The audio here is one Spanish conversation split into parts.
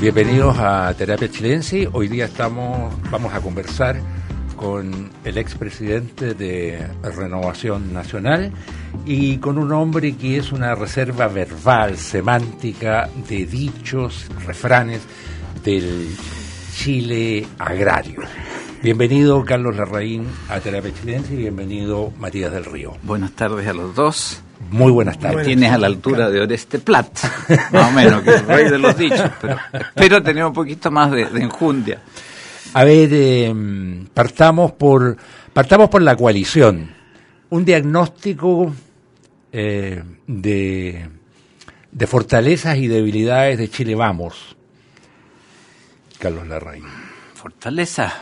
Bienvenidos a Terapia Chilense. Hoy día estamos, vamos a conversar con el expresidente de Renovación Nacional y con un hombre que es una reserva verbal, semántica de dichos, refranes del Chile agrario. Bienvenido Carlos Larraín a Terapia Chilense y bienvenido Matías del Río. Buenas tardes a los dos. Muy buenas tardes. Tienes a la altura de Oreste Plat, más o menos, que es el rey de los dichos, pero espero tener un poquito más de, enjundia. A ver, eh, partamos por partamos por la coalición. Un diagnóstico eh, de, de fortalezas y debilidades de Chile Vamos. Carlos Larraín. Fortalezas,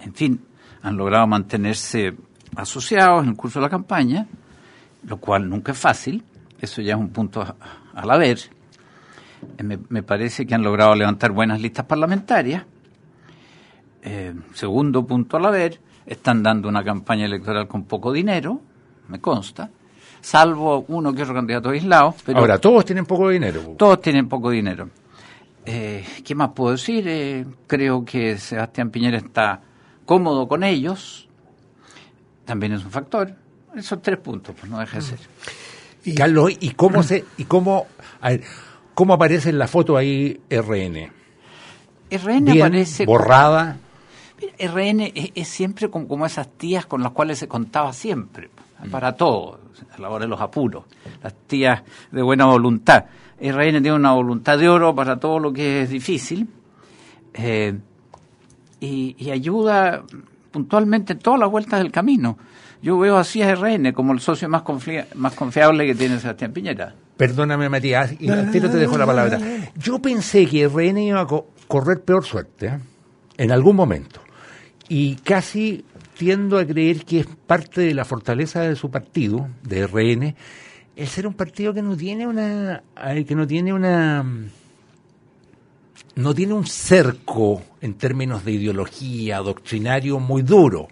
en fin, han logrado mantenerse asociados en el curso de la campaña lo cual nunca es fácil, eso ya es un punto a, la ver. Eh, me, parece que han logrado levantar buenas listas parlamentarias. Eh, segundo punto a la ver, están dando una campaña electoral con poco dinero, me consta, salvo uno que otro candidato aislado. Pero Ahora, todos tienen poco dinero. Todos tienen poco dinero. Eh, ¿Qué más puedo decir? creo que Sebastián Piñera está cómodo con ellos, también es un factor esos tres puntos, pues no deja de ser. Y, Carlos, ¿y cómo se, y cómo, cómo aparece en la foto ahí RN? RN aparece borrada. RN es, siempre como, esas tías con las cuales se contaba siempre, mm. para todo, a la hora de los apuros, las tías de buena voluntad. RN tiene una voluntad de oro para todo lo que es difícil eh, y, y, ayuda puntualmente en todas las vueltas del camino yo veo así a RN como el socio más, confiable que tiene Sebastián Piñera. Perdóname, Matías, y ti te dejo la palabra. Yo pensé que RN iba a correr peor suerte ¿eh? en algún momento. Y casi tiendo a creer que es parte de la fortaleza de su partido, de RN, el ser un partido que no tiene una. que no tiene una. no tiene un cerco en términos de ideología, doctrinario muy duro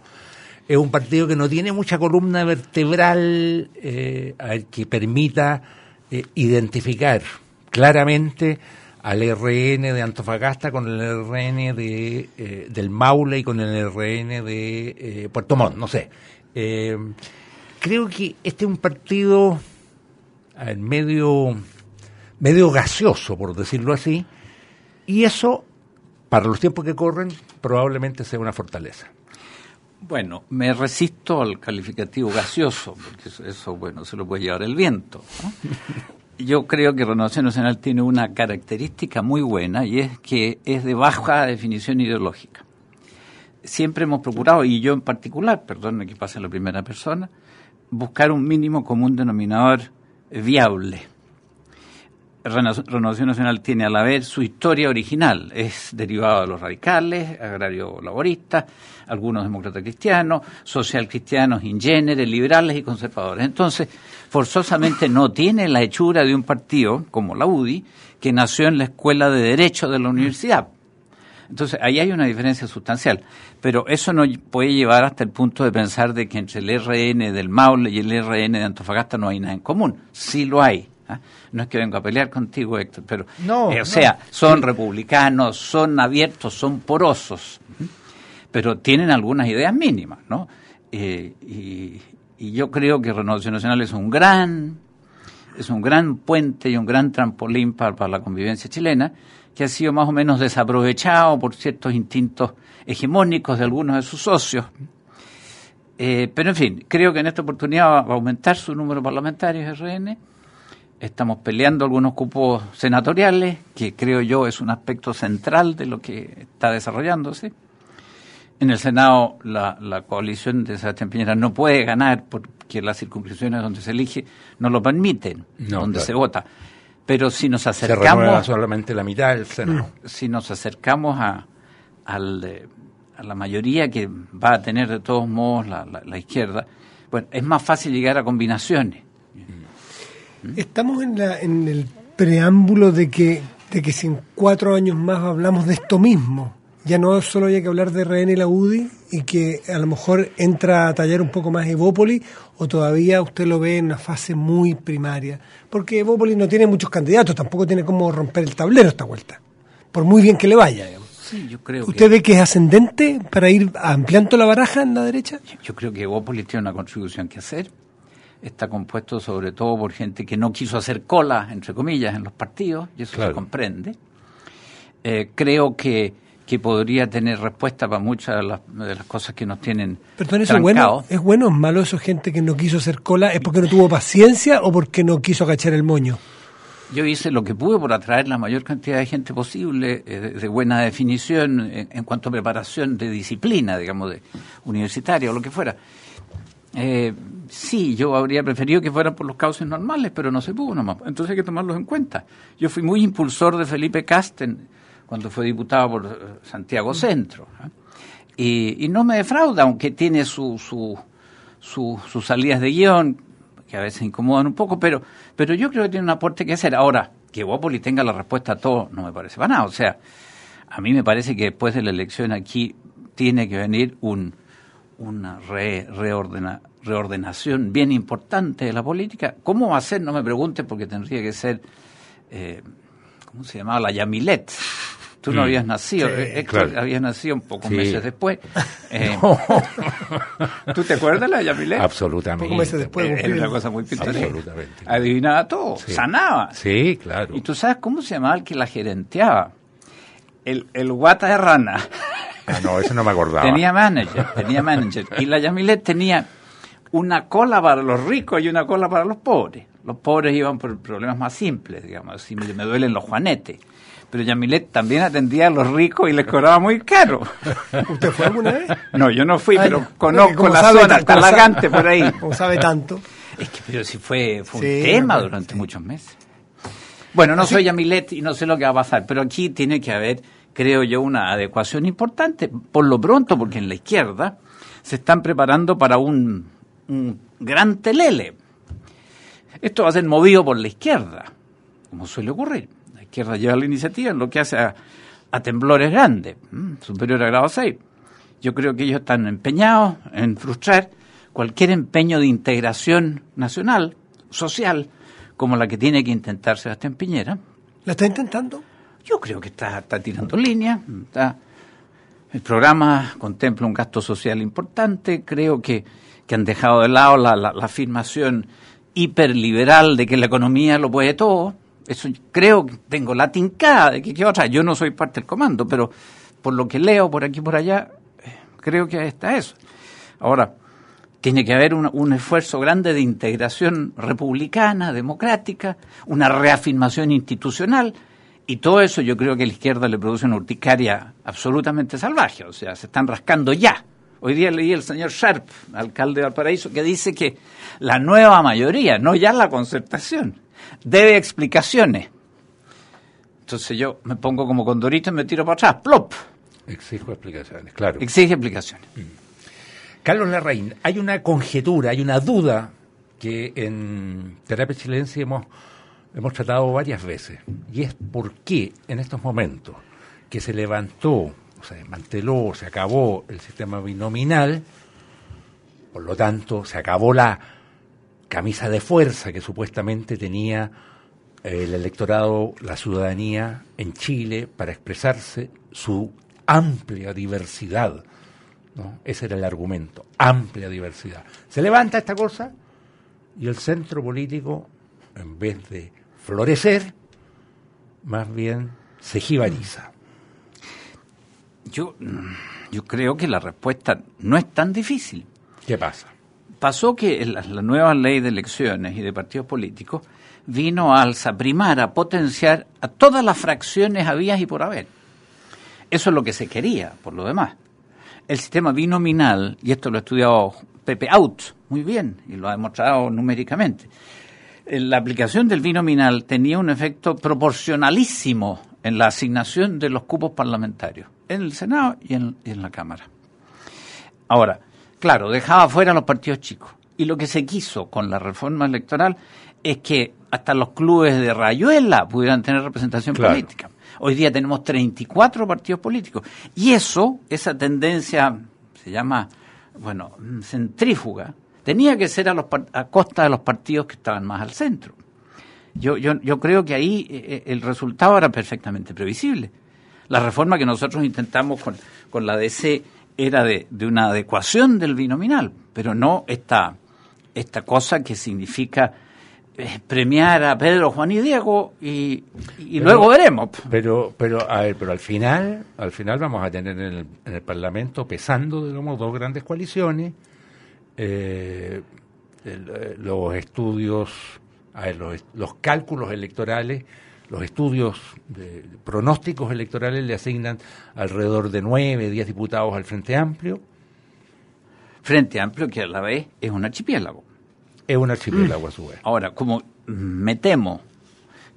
es un partido que no tiene mucha columna vertebral eh, que permita eh, identificar claramente al RN de Antofagasta con el RN de, eh, del Maule y con el RN de Puerto Montt, no sé. creo que este es un partido medio, medio gaseoso, por decirlo así, y eso, para los tiempos que corren, probablemente sea una fortaleza. Bueno, me resisto al calificativo gaseoso, porque eso, bueno, se lo puede llevar el viento. Yo creo que Renovación Nacional tiene una característica muy buena y es que es de baja definición ideológica. Siempre hemos procurado, y yo en particular, perdón que pase la primera persona, buscar un mínimo común denominador viable Renovación Nacional tiene a la vez su historia original, es derivado de los radicales, agrario laboristas, algunos demócratas cristianos, social cristianos, ingéneres, liberales y conservadores. Entonces, forzosamente no tiene la hechura de un partido como la UDI, que nació en la Escuela de Derecho de la universidad. Entonces, ahí hay una diferencia sustancial. Pero eso no puede llevar hasta el punto de pensar de que entre el RN del Maule y el RN de Antofagasta no hay nada en común. Sí lo hay ¿ah? No es que vengo a pelear contigo, Héctor, pero, no, eh, o sea, son republicanos, son abiertos, son porosos, pero tienen algunas ideas mínimas, ¿no? Eh, y, yo creo que Renovación Nacional es un gran, es un gran puente y un gran trampolín para, la convivencia chilena, que ha sido más o menos desaprovechado por ciertos instintos hegemónicos de algunos de sus socios. Eh, pero en fin, creo que en esta oportunidad va a aumentar su número parlamentario RN Estamos peleando algunos cupos senatoriales, que creo yo es un aspecto central de lo que está desarrollándose. En el Senado la, coalición de Sebastián Piñera no puede ganar porque las circunscripciones donde se elige no lo permiten, donde se vota. Pero si nos acercamos... Se solamente la mitad del Senado. Si nos acercamos a, al, a la mayoría que va a tener de todos modos la, la izquierda, bueno, es más fácil llegar a combinaciones Estamos en, la, en el preámbulo de que, de que si en cuatro años más hablamos de esto mismo, ya no solo hay que hablar de RN y la UDI y que a lo mejor entra a tallar un poco más Evópoli o todavía usted lo ve en una fase muy primaria. Porque Evópoli no tiene muchos candidatos, tampoco tiene cómo romper el tablero esta vuelta. por muy bien que le vaya. Digamos. Sí, yo creo ¿Usted ve que es ascendente para ir ampliando la baraja en la derecha? Yo creo que Evópolis tiene una contribución que hacer. Está compuesto sobre todo por gente que no quiso hacer cola, entre comillas, en los partidos, y eso se comprende. Eh, creo que, que podría tener respuesta para muchas de las, de las cosas que nos tienen Perdón, ¿eso es bueno? ¿Es bueno o es malo eso gente que no quiso hacer cola? ¿Es porque no tuvo paciencia o porque no quiso agachar el moño? Yo hice lo que pude por atraer la mayor cantidad de gente posible, eh, de, buena definición en, cuanto a preparación de disciplina, digamos, de universitaria o lo que fuera. Eh, sí, yo habría preferido que fueran por los cauces normales, pero no se pudo nomás. Entonces hay que tomarlos en cuenta. Yo fui muy impulsor de Felipe Casten cuando fue diputado por eh, Santiago Centro. Y, y, no me defrauda, aunque tiene su, su, su, sus salidas de guion, que a veces incomodan un poco, pero, pero yo creo que tiene un aporte que hacer. Ahora, que Bópoli tenga la respuesta a todo no me parece para nada. O sea, a mí me parece que después de la elección aquí tiene que venir un, una reordenación bien importante de la política. ¿Cómo va a ser? No me pregunte porque tendría que ser, eh, ¿cómo se llamaba? La Yamilet Tú no mm. habías nacido, Héctor había nacido un poco meses después. Eh, ¿Tú te acuerdas de la Yamilet? Absolutamente. Pocos meses después. Era una cosa muy pintoresca. Absolutamente. Adivinaba todo, sanaba. Sí, claro. ¿Y tú sabes cómo se llamaba el que la gerenteaba? El, el guata de rana. Ah, no, eso no me acordaba. tenía manager, tenía manager. Y la Yamilet tenía una cola para los ricos y una cola para los pobres. Los pobres iban por problemas más simples, digamos, si me duelen los juanetes pero Yamilet también atendía a los ricos y les cobraba muy caro. ¿Usted fue alguna vez? No, yo no fui, pero conozco la zona, Talagante por ahí. Como sabe tanto. Es que pero sí fue, fue un tema durante muchos meses. Bueno, no soy Yamilet y no sé lo que va a pasar, pero aquí tiene que haber, creo yo, una adecuación importante, por lo pronto, porque en la izquierda se están preparando para un, gran telele. Esto va a ser movido por la izquierda, como suele ocurrir izquierda lleva la iniciativa en lo que hace a, temblores grandes, superior a grado 6. Yo creo que ellos están empeñados en frustrar cualquier empeño de integración nacional, social, como la que tiene que intentar Sebastián Piñera. ¿La está intentando? Yo creo que está, está tirando línea. el programa contempla un gasto social importante. Creo que, que han dejado de lado la, la afirmación hiperliberal de que la economía lo puede todo eso creo que tengo la tincada de que, otra, yo no soy parte del comando, pero por lo que leo por aquí y por allá, creo que está eso. Ahora, tiene que haber un, un, esfuerzo grande de integración republicana, democrática, una reafirmación institucional, y todo eso yo creo que a la izquierda le produce una urticaria absolutamente salvaje, o sea, se están rascando ya. Hoy día leí el señor Sharp, alcalde de Valparaíso, que dice que la nueva mayoría, no ya la concertación, debe explicaciones. Entonces yo me pongo como condorito y me tiro para atrás, plop. Exijo explicaciones, claro. Exige explicaciones. Mm. Carlos Larraín, hay una conjetura, hay una duda que en Terapia Chilense hemos, hemos tratado varias veces, y es por qué en estos momentos que se levantó, se desmanteló, se acabó el sistema binominal, por lo tanto se acabó la camisa de fuerza que supuestamente tenía eh, el electorado, la ciudadanía en Chile para expresarse su amplia diversidad. Ese era el argumento, amplia diversidad. Se levanta esta cosa y el centro político, en vez de florecer, más bien se jibariza. Yo, yo creo que la respuesta no es tan difícil. ¿Qué pasa? pasó que la, nueva ley de elecciones y de partidos políticos vino a primar, a potenciar a todas las fracciones habías y por haber. Eso es lo que se quería, por lo demás. El sistema binominal, y esto lo ha estudiado Pepe Out muy bien y lo ha demostrado numéricamente, la aplicación del binominal tenía un efecto proporcionalísimo en la asignación de los cupos parlamentarios, en el Senado y en, y en la Cámara. Ahora, Claro, dejaba fuera a los partidos chicos. Y lo que se quiso con la reforma electoral es que hasta los clubes de Rayuela pudieran tener representación política. Hoy día tenemos 34 partidos políticos. Y eso, esa tendencia, se llama, bueno, centrífuga, tenía que ser a, los, a costa de los partidos que estaban más al centro. Yo, yo, yo creo que ahí eh, eh, el resultado era perfectamente previsible. La reforma que nosotros intentamos con, con la DC era de, de una adecuación del binominal, pero no esta, esta cosa que significa eh, premiar a Pedro, Juan y Diego y, y Pero- luego veremos. Pero, pero, a ver, pero al final, al final vamos a tener en el, en el Parlamento pesando, digamos, dos grandes coaliciones, eh, el- eh, los estudios, a ver, los, los cálculos electorales, los estudios de pronósticos electorales le asignan alrededor de nueve, diez diputados al Frente Amplio. Frente Amplio, que a la vez es un archipiélago. Es un archipiélago a su vez. Ahora, como me temo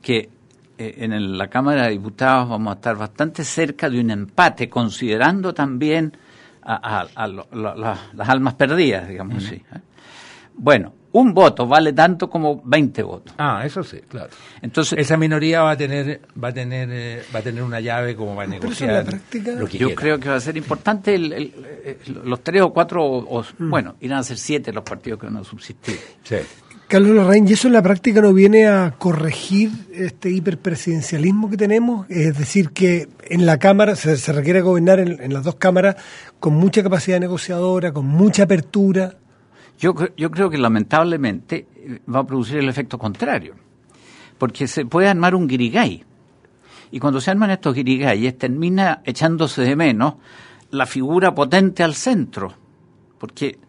que eh, en el- la Cámara de Diputados vamos a estar bastante cerca de un empate, considerando también a, a- a lo- la- la- las almas perdidas, digamos así. ¿eh? Bueno, un voto vale tanto como 20 votos. Ah, eso sí, claro. Entonces, Esa minoría va a tener, va a tener, eh, va a tener una llave como va a Pero eso en la negociar práctica- lo que yo quiera. creo que va a ser importante el- el- el- los tres o cuatro, o, o- bueno, irán a ser siete los partidos que van a subsistir. Sí. Carlos Larraín, ¿y eso en la práctica no viene a corregir este hiperpresidencialismo que tenemos? Es decir, que en la Cámara se, requiere gobernar en, las dos cámaras con mucha capacidad negociadora, con mucha apertura. Yo, yo creo que lamentablemente eh, va a producir el efecto contrario, porque se puede armar un guirigay. Y cuando se arman estos guirigayes termina echándose de menos la figura potente al centro, porque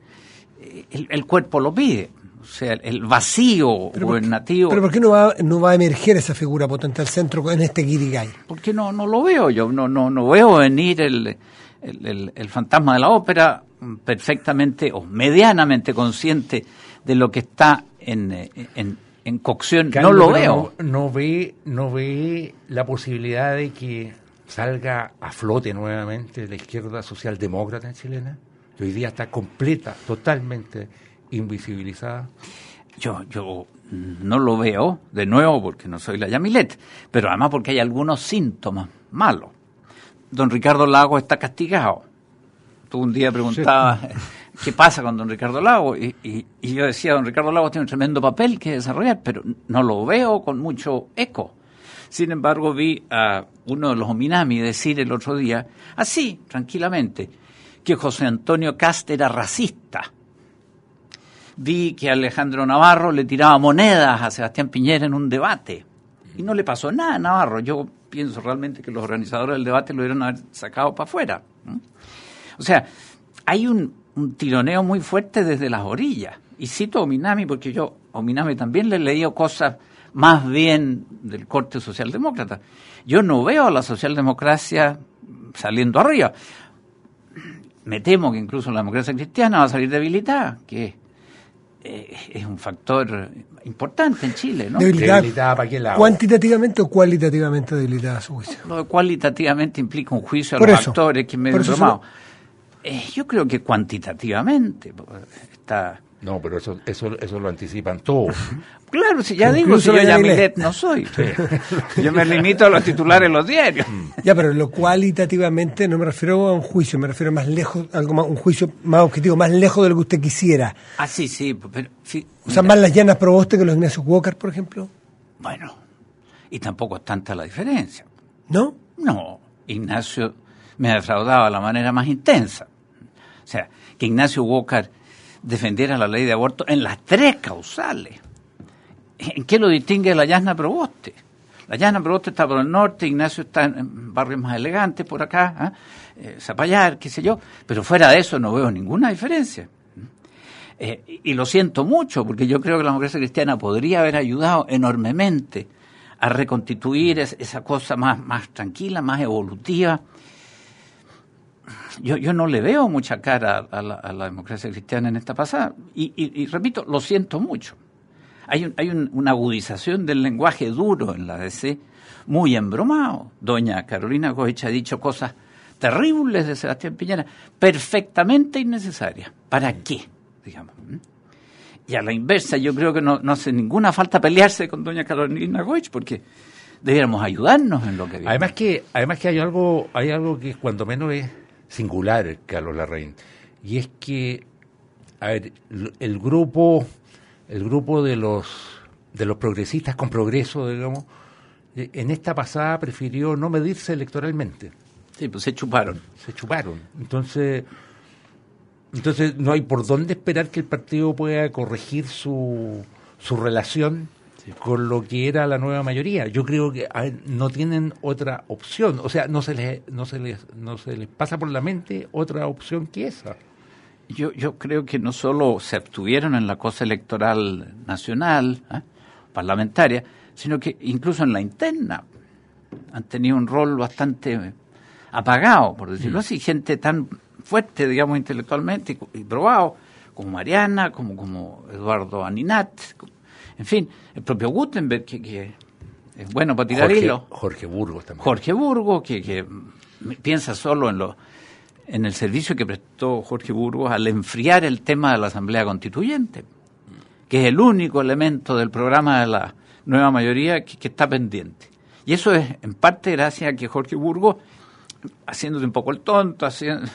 eh, el, el cuerpo lo pide. O sea, el vacío Pero ¿por qué- gubernativo. Pero ¿por qué no va, no va a emerger esa figura potente al centro en este guirigay? porque no, no lo veo yo, no, no, no veo venir el, el, el- el fantasma de la ópera mm, perfectamente o medianamente consciente de lo que está en, eh, en, en cocción. Carlos, no lo veo. No, no ve, no ve la posibilidad de que salga a flote nuevamente la izquierda socialdemócrata chilena, que hoy día está completa, totalmente invisibilizada. Yo, yo no lo veo, de nuevo, porque no soy la Yamilet, pero además porque hay algunos síntomas malos. Don Ricardo Lago está castigado. Tú un día preguntabas qué pasa con don Ricardo Lago y, y- y yo decía, don Ricardo Lago tiene un tremendo papel que desarrollar, pero no lo veo con mucho eco. Sin embargo, vi a uno de los Ominami decir el otro día, así, tranquilamente, que José Antonio Cast era racista vi que Alejandro Navarro le tiraba monedas a Sebastián Piñera en un debate. Y no le pasó nada a Navarro. Yo pienso realmente que los organizadores del debate lo hubieran haber sacado para afuera. O sea, hay un, un tironeo muy fuerte desde las orillas. Y cito a Ominami porque yo a Ominami también le he leído cosas más bien del corte socialdemócrata. Yo no veo a la socialdemocracia saliendo arriba. Me temo que incluso la democracia cristiana va a salir debilitada, que eh, es un factor importante en Chile, ¿no? Debilitada. ¿Debilitada para qué lado? ¿Cuantitativamente o cualitativamente debilitada a su juicio? Lo de cualitativamente implica un juicio a Por los eso, actores que me bromado. Eh, yo creo que cuantitativamente pues, está... No, pero eso, eso, eso lo anticipan todos. Claro, si ya digo, si yo la ya. Milet no soy. Yo me limito a los titulares en los diarios. Ya, pero lo cualitativamente no me refiero a un juicio, me refiero más lejos, algo más, un juicio más objetivo, más lejos de lo que usted quisiera. Ah, sí, sí, pero... sí, O sea, mira, más las llanas proboste que los Ignacio Walker, por ejemplo. Bueno, y tampoco es tanta la diferencia. ¿No? No, Ignacio me ha defraudado de la manera más intensa. O sea, que Ignacio Walker defendiera la ley de aborto en las tres causales. ¿En qué lo distingue la Yasna Proboste? La Yasna Proboste está por el norte, Ignacio está en- barrios más elegantes por acá, ¿ah? Eh, Zapallar, qué sé yo, pero fuera de eso no veo ninguna diferencia. Eh, y lo siento mucho, porque yo creo que la democracia cristiana podría haber ayudado enormemente a reconstituir es- esa cosa más, más tranquila, más evolutiva. Yo, yo no le veo mucha cara a la, a la democracia cristiana en esta pasada. Y, y- y repito, lo siento mucho. Hay, un- hay un- una agudización del lenguaje duro en la DC, muy embromado. Doña Carolina Goich ha dicho cosas terribles de Sebastián Piñera, perfectamente innecesarias. ¿Para qué? Digamos. Y a la inversa, yo creo que no, no hace ninguna falta pelearse con doña Carolina Goich, porque debiéramos ayudarnos en lo que viene. Además que, además que hay algo, hay algo que cuando menos es singular, Carlos Larraín, y es que, a ver, el grupo, el grupo de los de los progresistas con progreso, digamos, eh, en esta pasada prefirió no medirse electoralmente. Sí, pues se chuparon. Se chuparon. Entonces, entonces no hay por dónde esperar que el partido pueda corregir su, su relación con lo que era la nueva mayoría. Yo creo que no tienen otra opción, o sea, no se les no se les no se les pasa por la mente otra opción que esa. Yo yo creo que no solo se abstuvieron en la cosa electoral nacional, ¿eh? parlamentaria, sino que incluso en la interna han tenido un rol bastante apagado, por decirlo mm. así, gente tan fuerte, digamos, intelectualmente y, probado, como Mariana, como, como Eduardo Aninat, en fin, el propio Gutenberg, que, es bueno para tirar hilo. Jorge Burgos también. Jorge Burgos, que, que piensa solo en lo en el servicio que prestó Jorge Burgos al enfriar el tema de la Asamblea Constituyente, que es el único elemento del programa de la nueva mayoría que, está pendiente. Y eso es en parte gracias a que Jorge Burgos, haciéndose un poco el tonto, haciendo,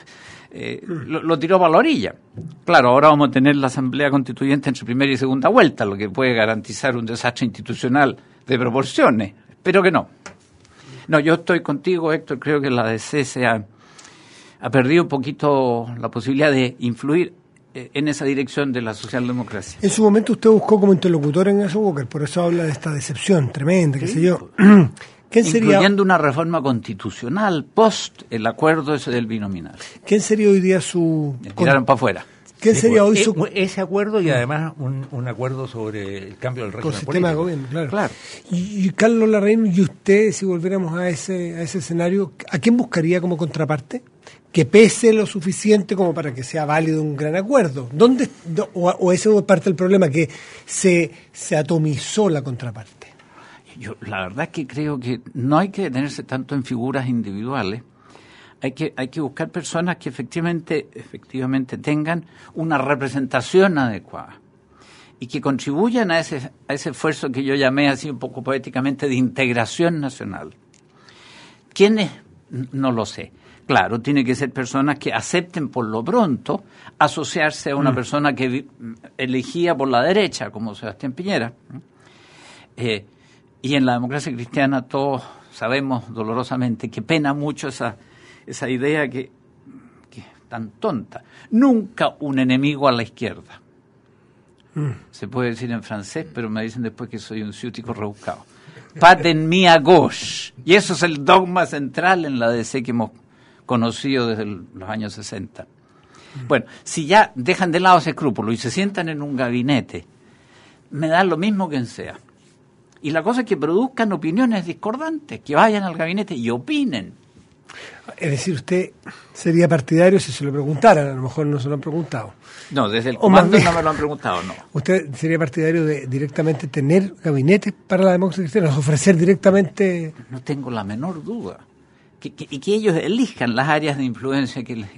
eh, lo, tiró para la orilla. Claro, ahora vamos a tener la Asamblea Constituyente entre primera y segunda vuelta, lo que puede garantizar un desastre institucional de proporciones. Espero que no. No, yo estoy contigo, Héctor. Creo que la DC se ha, perdido un poquito la posibilidad de influir eh, en esa dirección de la socialdemocracia. En su momento usted buscó como interlocutor en eso, Walker, por eso habla de esta decepción tremenda, qué sé yo. incluyendo una reforma constitucional post el acuerdo ese del binominal. ¿Quién sería hoy día su... tiraron para afuera. ¿Qué sería hoy su... Eh, ese acuerdo y además un, acuerdo sobre el cambio del régimen Con sistema de gobierno, claro. Y, Carlos Larraín, y usted, si volviéramos a ese, a ese escenario, ¿a quién buscaría como contraparte? Que pese lo suficiente como para que sea válido un gran acuerdo. ¿Dónde, o, o ese es parte del problema, que se, se atomizó la contraparte? Yo la verdad es que creo que no hay que detenerse tanto en figuras individuales, hay que, hay que buscar personas que efectivamente, efectivamente tengan una representación adecuada y que contribuyan a ese, a ese esfuerzo que yo llamé así un poco poéticamente de integración nacional. ¿Quiénes? No lo sé. Claro, tiene que ser personas que acepten por lo pronto asociarse a una mm. persona que elegía por la derecha, como Sebastián Piñera. Eh, y en la democracia cristiana todos sabemos dolorosamente que pena mucho esa, esa idea que, que es tan tonta. Nunca un enemigo a la izquierda. Mm. Se puede decir en francés, pero me dicen después que soy un ciútico rebuscado. Paten mi a gauche. Y eso es el dogma central en la DC que hemos conocido desde los años 60. Mm. Bueno, si ya dejan de lado ese escrúpulo y se sientan en un gabinete, me da lo mismo quien sea. Y la cosa es que produzcan opiniones discordantes, que vayan al gabinete y opinen. Es decir, usted sería partidario si se lo preguntaran, a lo mejor no se lo han preguntado. No, desde el comando no me lo han preguntado, no. ¿Usted sería partidario de directamente tener gabinetes para la democracia cristiana, ofrecer directamente...? No tengo la menor duda. y que ellos elijan las áreas de influencia que les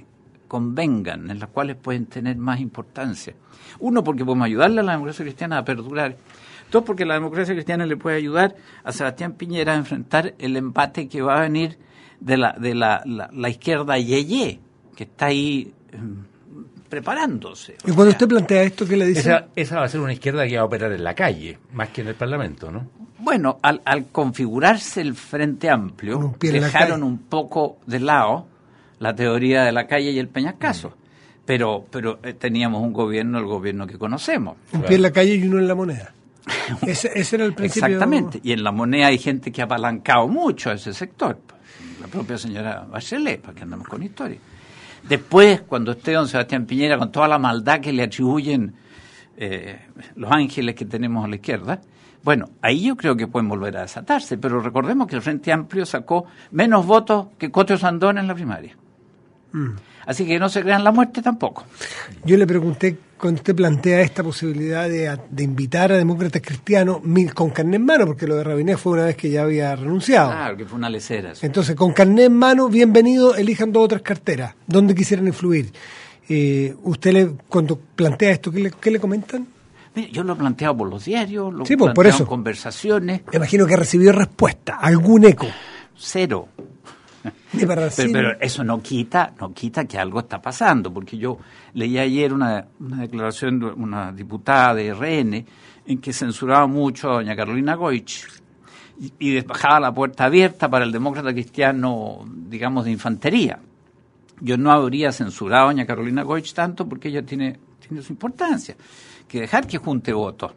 convengan, en las cuales pueden tener más importancia. Uno, porque podemos ayudarle a la democracia cristiana a perdurar todo porque la democracia cristiana le puede ayudar a Sebastián Piñera a enfrentar el empate que va a venir de la, de la, la, izquierda Yeye, que está ahí em, preparándose. Y cuando usted plantea esto, ¿qué le dice? Esa, va a ser una izquierda que va a operar en la calle, más que en el Parlamento, ¿no? Bueno, al, al configurarse el Frente Amplio, dejaron un poco de lado la teoría de la calle y el peñascaso. Pero, pero eh, teníamos un gobierno, el gobierno que conocemos. Un pie en la calle y uno en la moneda. ese, era el principio. Exactamente. Y en la moneda hay gente que ha apalancado mucho a ese sector. La propia señora Bachelet, para que andamos con historia. Después, cuando esté don Sebastián Piñera, con toda la maldad que le atribuyen eh, los ángeles que tenemos a la izquierda, bueno, ahí yo creo que pueden volver a desatarse. Pero recordemos que el Frente Amplio sacó menos votos que Cotio Sandón en la primaria. Mm. Así que no se crean la muerte tampoco. Yo le pregunté cuando usted plantea esta posibilidad de, invitar a demócratas cristianos con carnet en mano, porque lo de Rabinet fue una vez que ya había renunciado. Claro, que fue una lecera. Entonces, con carnet en mano, bienvenido, elijan dos otras carteras, donde quisieran influir. Eh, ¿Usted le, cuando plantea esto, qué le, qué le comentan? yo lo he planteado por los diarios, lo he pues, planteado en conversaciones. Me imagino que ha recibido respuesta, algún eco. Cero. Pero, eso no quita, no quita que algo está pasando, porque yo leí ayer una, declaración de una diputada de RN en que censuraba mucho a doña Carolina Goich y, dejaba la puerta abierta para el demócrata cristiano, digamos, de infantería. Yo no habría censurado a doña Carolina Goich tanto porque ella tiene, tiene su importancia, que dejar que junte votos.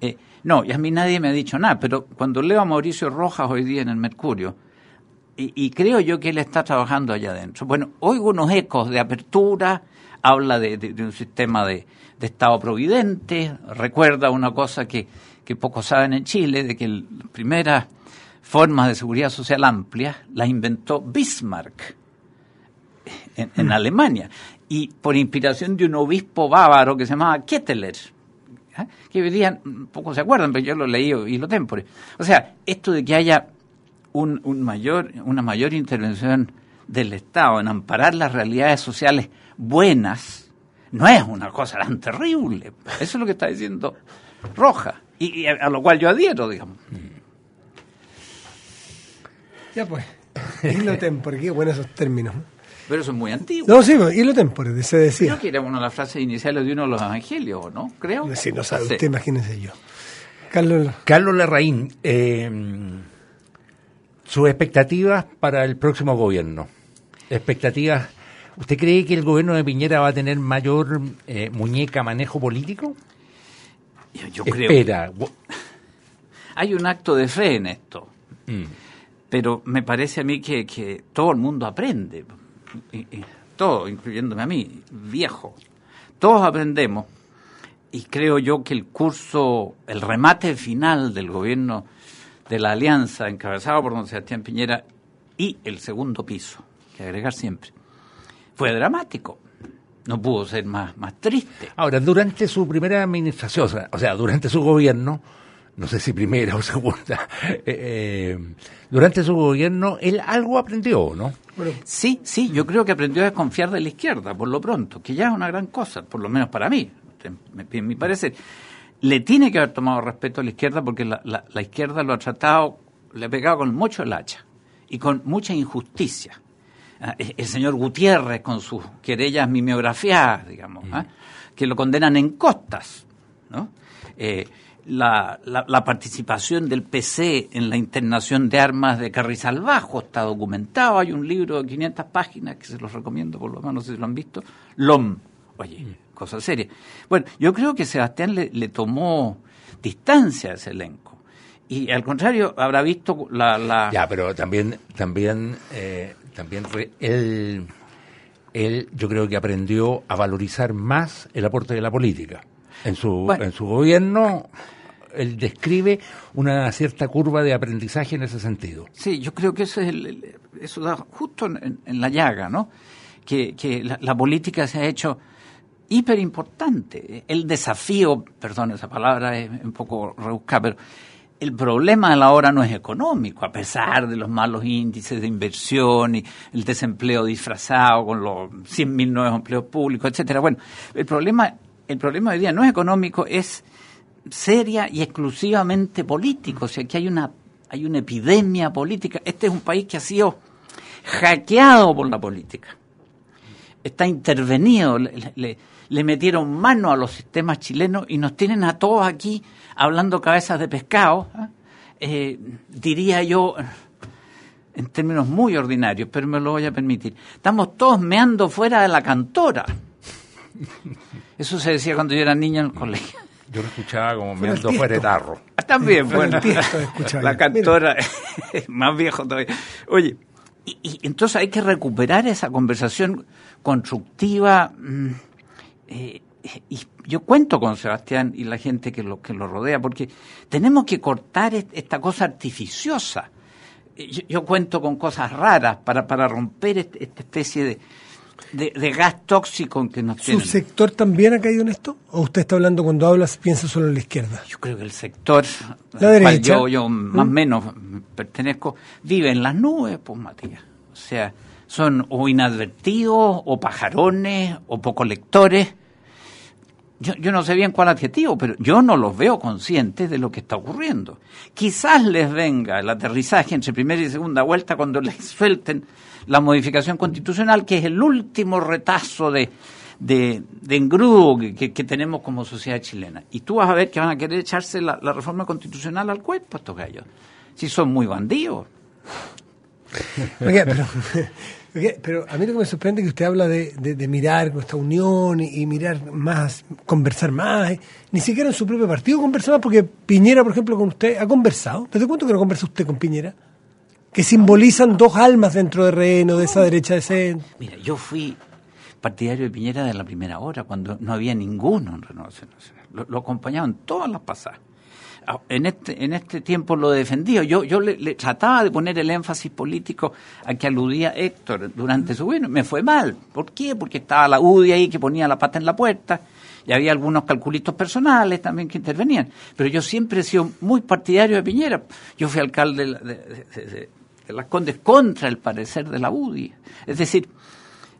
Eh, no, y a mí nadie me ha dicho nada, pero cuando leo a Mauricio Rojas hoy día en el Mercurio, y, creo yo que él está trabajando allá adentro. Bueno, oigo unos ecos de apertura, habla de, un sistema de, Estado providente, recuerda una cosa que, que pocos saben en Chile, de que las primeras formas de seguridad social amplia las inventó Bismarck en, mm. Alemania, y por inspiración de un obispo bávaro que se llamaba Ketteler, ¿eh? que hoy pocos se acuerdan, pero yo lo leí y lo tempore. O sea, esto de que haya un, un mayor, una mayor intervención del Estado en amparar las realidades sociales buenas, no es una cosa tan terrible. Eso es lo que está diciendo Roja, y, a, lo cual yo adhiero, digamos. Ya pues, lo tempore, qué buenos esos términos. Pero eso es muy antiguo. No, sí, lo tempore, se decía. Creo que era una de las frases iniciales de uno de los evangelios, ¿no? Creo. Sí, no sabe, usted imagínese yo. Carlos, Carlos Larraín, eh, sus expectativas para el próximo gobierno. Expectativas. ¿Usted cree que el gobierno de Piñera va a tener mayor eh, muñeca manejo político? Yo. Espera. Hay un acto de fe en esto. Mm. Pero me parece a mí que, todo el mundo aprende. todo, incluyéndome a mí, viejo. Todos aprendemos. Y creo yo que el curso, el remate final del gobierno de la alianza encabezada por don Sebastián Piñera y el segundo piso, que agregar siempre, fue dramático. No pudo ser más, más triste. Ahora, durante su primera administración, o sea, durante su gobierno, no sé si primera o segunda, eh, eh, durante su gobierno, él algo aprendió, ¿no? sí, sí, yo creo que aprendió a desconfiar de la izquierda, por lo pronto, que ya es una gran cosa, por lo menos para mí, en mi parecer le tiene que haber tomado respeto a la izquierda porque la, la, izquierda lo ha tratado, le ha pegado con mucho el hacha y con mucha injusticia. Ah, el señor Gutiérrez con sus querellas mimeografiadas, digamos, ¿ah? que lo condenan en costas, ¿no? Eh, la, la, participación del PC en la internación de armas de Carrizal Bajo está documentado. Hay un libro de 500 páginas que se los recomiendo, por lo menos, si lo han visto. LOM. Oye, cosa seria. Bueno, yo creo que Sebastián le, tomó distancia a ese elenco. Y al contrario, habrá visto la... Ya, pero también, también, eh, también él, él, yo creo que aprendió a valorizar más el aporte de la política. En su, en su gobierno, él describe una cierta curva de aprendizaje en ese sentido. Sí, yo creo que eso, es eso da justo en, la llaga, ¿no? Que, que la, política se ha hecho hiper importante. El desafío, perdón, esa palabra es un poco rebuscada, pero el problema de la hora no es económico, a pesar de los malos índices de inversión y el desempleo disfrazado con los 100.000 nuevos empleos públicos, etcétera. Bueno, el problema, el problema hoy día no es económico, es seria y exclusivamente político. O sea, que hay una, hay una epidemia política. Este es un país que ha sido hackeado por la política. Está intervenido. le metieron mano a los sistemas chilenos y nos tienen a todos aquí hablando cabezas de pescado, ¿eh? Eh, diría yo, en términos muy ordinarios, pero me lo voy a permitir. Estamos todos meando fuera de la cantora. Eso se decía cuando yo era niño en el colegio. Yo lo escuchaba como meando fuera de tarro. Ah, también, bueno, la cantora es más viejo todavía. Oye, y, entonces hay que recuperar esa conversación constructiva. Mm, eh, y yo cuento con Sebastián y la gente que lo, que lo rodea, porque tenemos que cortar esta cosa artificiosa. Eh, yo, cuento con cosas raras para, para romper esta especie de, de, gas tóxico que nos ¿Su sector también ha caído en esto? ¿O usted está hablando cuando hablas, piensa solo en la izquierda? Yo creo que el sector la al cual yo, yo más o ¿Mm? menos pertenezco, vive en las nubes, pues Matías. O sea, son o inadvertidos, o pajarones, o poco lectores yo, yo, no sé bien cuál adjetivo, pero yo no los veo conscientes de lo que está ocurriendo. Quizás les venga el aterrizaje entre primera y segunda vuelta cuando les suelten la modificación constitucional, que es el último retazo de, de, engrudo que, que, tenemos como sociedad chilena. Y tú vas a ver que van a querer echarse la, reforma constitucional al cuerpo estos gallos. Si son muy bandidos. pero, pero, a mí lo que me sorprende es que usted habla de, de, mirar esta unión y, mirar más, conversar más. Ni siquiera en su propio partido conversar más, porque Piñera, por ejemplo, con usted, ¿ha conversado? ¿Desde cuánto que no conversa usted con Piñera? Que simbolizan dos almas dentro de Reno, de esa derecha de centro. Mira, yo fui partidario de Piñera de la primera hora, cuando no había ninguno en Renovación Nacional. Lo, lo acompañaban todas las pasadas. En este, en este tiempo lo defendido. Yo, yo le, trataba de poner el énfasis político a que aludía Héctor durante su bueno. Me fue mal. ¿Por qué? Porque estaba la UDI ahí que ponía la pata en la puerta y había algunos calculitos personales también que intervenían. Pero yo siempre he sido muy partidario de Piñera. Yo fui alcalde de, Las Condes contra el parecer de la UDI. Es decir,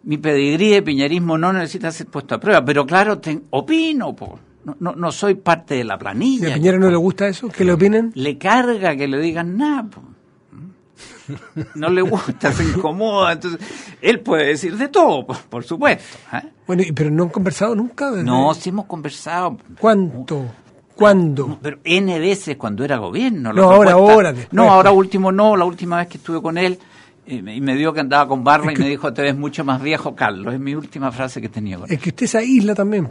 mi pedigrí de piñerismo no necesita ser puesto a prueba, pero claro, opino, por no, no, no soy parte de la planilla. ¿Y a Piñera no le gusta eso? ¿Que le opinen? Le carga que le digan nada. No le gusta, se incomoda. Entonces, él puede decir de todo, por, supuesto. ¿eh? Bueno, pero no han conversado nunca. No, sí hemos conversado. ¿Cuánto? ¿Cuándo? Pero N veces cuando era gobierno. No, ahora, ahora. No, ahora último no. La última vez que estuve con él y me, dio que andaba con barba y me dijo, te ves mucho más viejo, Carlos. Es mi última frase que tenía Es que usted es isla también,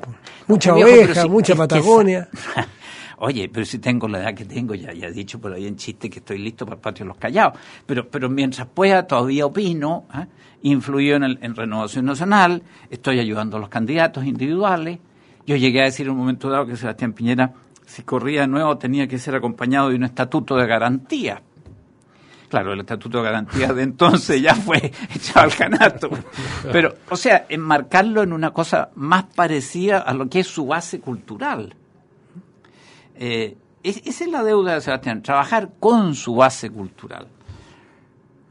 mucha oveja, mucha Patagonia. Oye, pero si tengo la edad que tengo, ya, ya he dicho por ahí en chiste que estoy listo para el patio de los callados. Pero, pero mientras pueda, todavía opino, ¿eh? influyo en, el, en Renovación Nacional, estoy ayudando a los candidatos individuales. Yo llegué a decir en un momento dado que Sebastián Piñera, si corría de nuevo, tenía que ser acompañado de un estatuto de garantía Claro, el Estatuto de Garantía de entonces ya fue echado al canasto. Pero, o sea, enmarcarlo en una cosa más parecida a lo que es su base cultural. Eh, esa es la deuda de Sebastián, trabajar con su base cultural.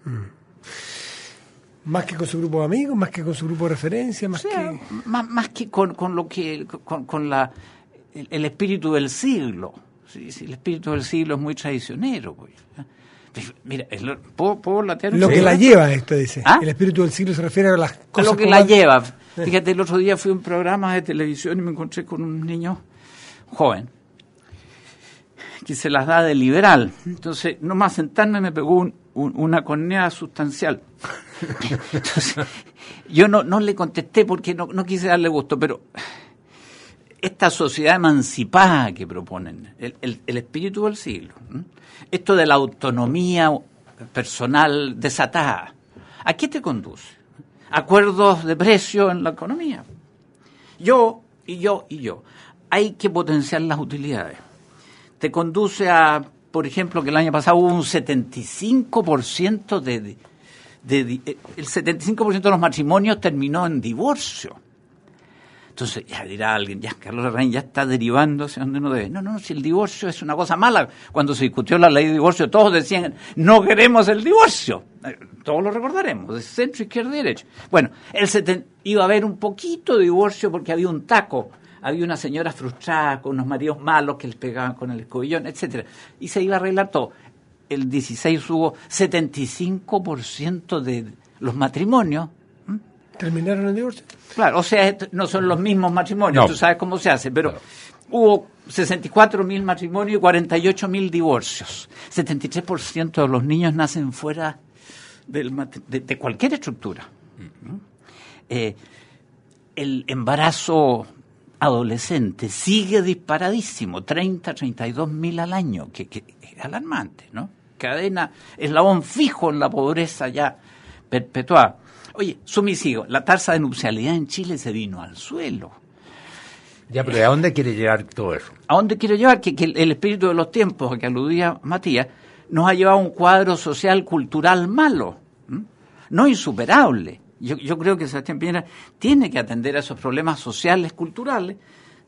Mm. Más que con su grupo de amigos, más que con su grupo de referencia, más que... Más, que con, lo que... con, la, el, espíritu del siglo. Sí, el espíritu del siglo es muy traicionero. Pues. Mira, ¿puedo, Lo que la lleva esto, dice. ¿Ah? El espíritu del siglo se refiere a las cosas. lo que la lleva. Fíjate, el otro día fui a un programa de televisión y me encontré con un niño joven que se las da de liberal. Entonces, no más sentarme me pegó una cornea sustancial. Entonces, yo no, no le contesté porque no, no quise darle gusto, pero esta sociedad emancipada que proponen, el, el, espíritu del siglo, esto de la autonomía personal desatada, ¿a qué te conduce? Acuerdos de precio en la economía. Yo y yo y yo. Hay que potenciar las utilidades. Te conduce a, por ejemplo, que el año pasado hubo un 75% de, de, de, el 75% de los matrimonios terminó en divorcio. Entonces, ya dirá alguien, ya Carlos Larraín ya está derivando hacia donde no debe. No, no, si el divorcio es una cosa mala. Cuando se discutió la ley de divorcio, todos decían, no queremos el divorcio. Eh, todos lo recordaremos, de centro, izquierda derecha. Bueno, el iba a haber un poquito de divorcio porque había un taco. Había una señora frustrada con unos maridos malos que les pegaban con el escobillón, etcétera Y se iba a arreglar todo. El 16 hubo 75% de los matrimonios ¿Terminaron el divorcio? Claro, o sea, no son los mismos matrimonios, tú sabes cómo se hace, pero hubo 64 mil matrimonios y 48 mil divorcios. 73% de los niños nacen fuera del, de, cualquier estructura. Eh, el embarazo adolescente sigue disparadísimo, 30, 32 mil al año, que, que, es alarmante, ¿no? Cadena, eslabón fijo en la pobreza ya perpetuada. Oye, sumisigo, la tasa de nupcialidad en Chile se vino al suelo. Ya, pero ¿a dónde quiere llegar todo eso? ¿A dónde quiere llevar? Que, el espíritu de los tiempos a que aludía Matías nos ha llevado a un cuadro social cultural malo, no insuperable. Yo, yo creo que Sebastián Piñera tiene que atender a esos problemas sociales, culturales,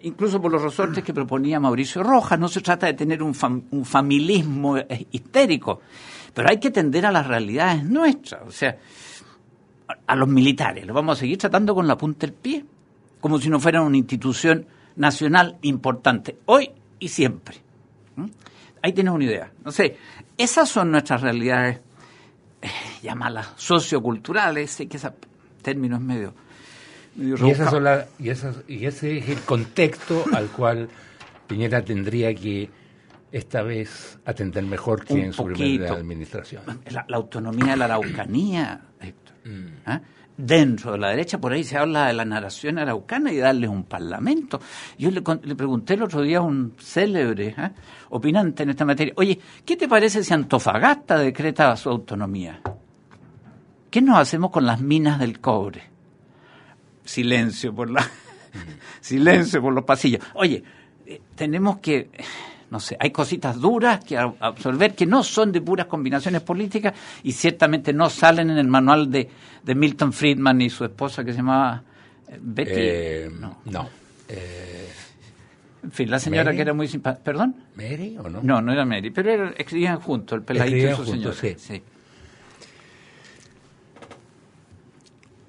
incluso por los resortes que proponía Mauricio Rojas. No se trata de tener un, un familismo eh, histérico, pero hay que atender a las realidades nuestras. O sea, a los militares, los vamos a seguir tratando con la punta del pie, como si no fueran una institución nacional importante, hoy y siempre. ¿Mm? Ahí tienes una idea. No sé, esas son nuestras realidades, eh, llamadas socioculturales, sé que ese término es medio... y, y, y ese es el contexto al cual Piñera tendría que esta vez atender mejor que en su primera administración. La, autonomía de la Araucanía. ¿Ah? Dentro de la derecha, por ahí se habla de la narración araucana y darles un parlamento. Yo le, pregunté el otro día a un célebre ¿ah? opinante en esta materia, oye, ¿qué te parece si Antofagasta decreta su autonomía? ¿Qué nos hacemos con las minas del cobre? Silencio por la... silencio por los pasillos. Oye, eh, tenemos que no sé, hay cositas duras que absorber que no son de puras combinaciones políticas y ciertamente no salen en el manual de, de Milton Friedman y su esposa que se llamaba eh, Betty. Eh, no. no. en fin, la señora que era muy simpática. ¿Perdón? ¿Mary o no? No, no era Mary, pero era, escribían juntos, el peladito y su señora. sí.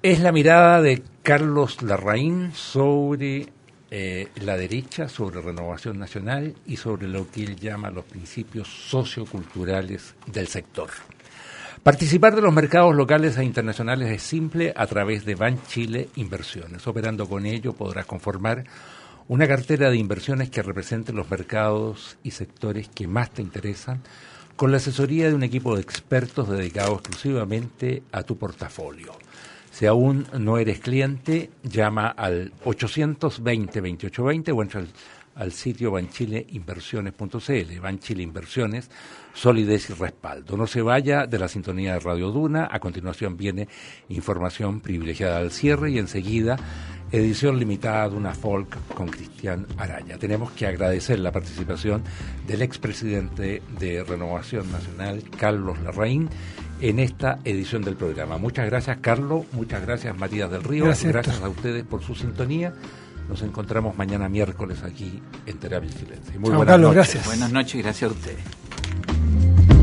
Es la mirada de Carlos Larraín sobre eh, la derecha, sobre renovación nacional y sobre lo que él llama los principios socioculturales del sector. Participar de los mercados locales e internacionales es simple a través de Ban Chile Inversiones. Operando con ello podrás conformar una cartera de inversiones que represente los mercados y sectores que más te interesan, con la asesoría de un equipo de expertos dedicado exclusivamente a tu portafolio. Si aún no eres cliente, llama al 820-2820 o entra al, sitio banchileinversiones.cl. Banchile Inversiones, solidez y respaldo. No se vaya de la sintonía de Radio Duna. A continuación viene información privilegiada al cierre y enseguida edición limitada de una folk con Cristian Araña. Tenemos que agradecer la participación del expresidente de Renovación Nacional, Carlos Larraín, en esta edición del programa. Muchas gracias, Carlos. Muchas gracias, Matías del Río. Gracias, a ustedes por su sintonía. Nos encontramos mañana miércoles aquí en Terapia Silencio. Muy buenas noches. Buenas noches y gracias a ustedes.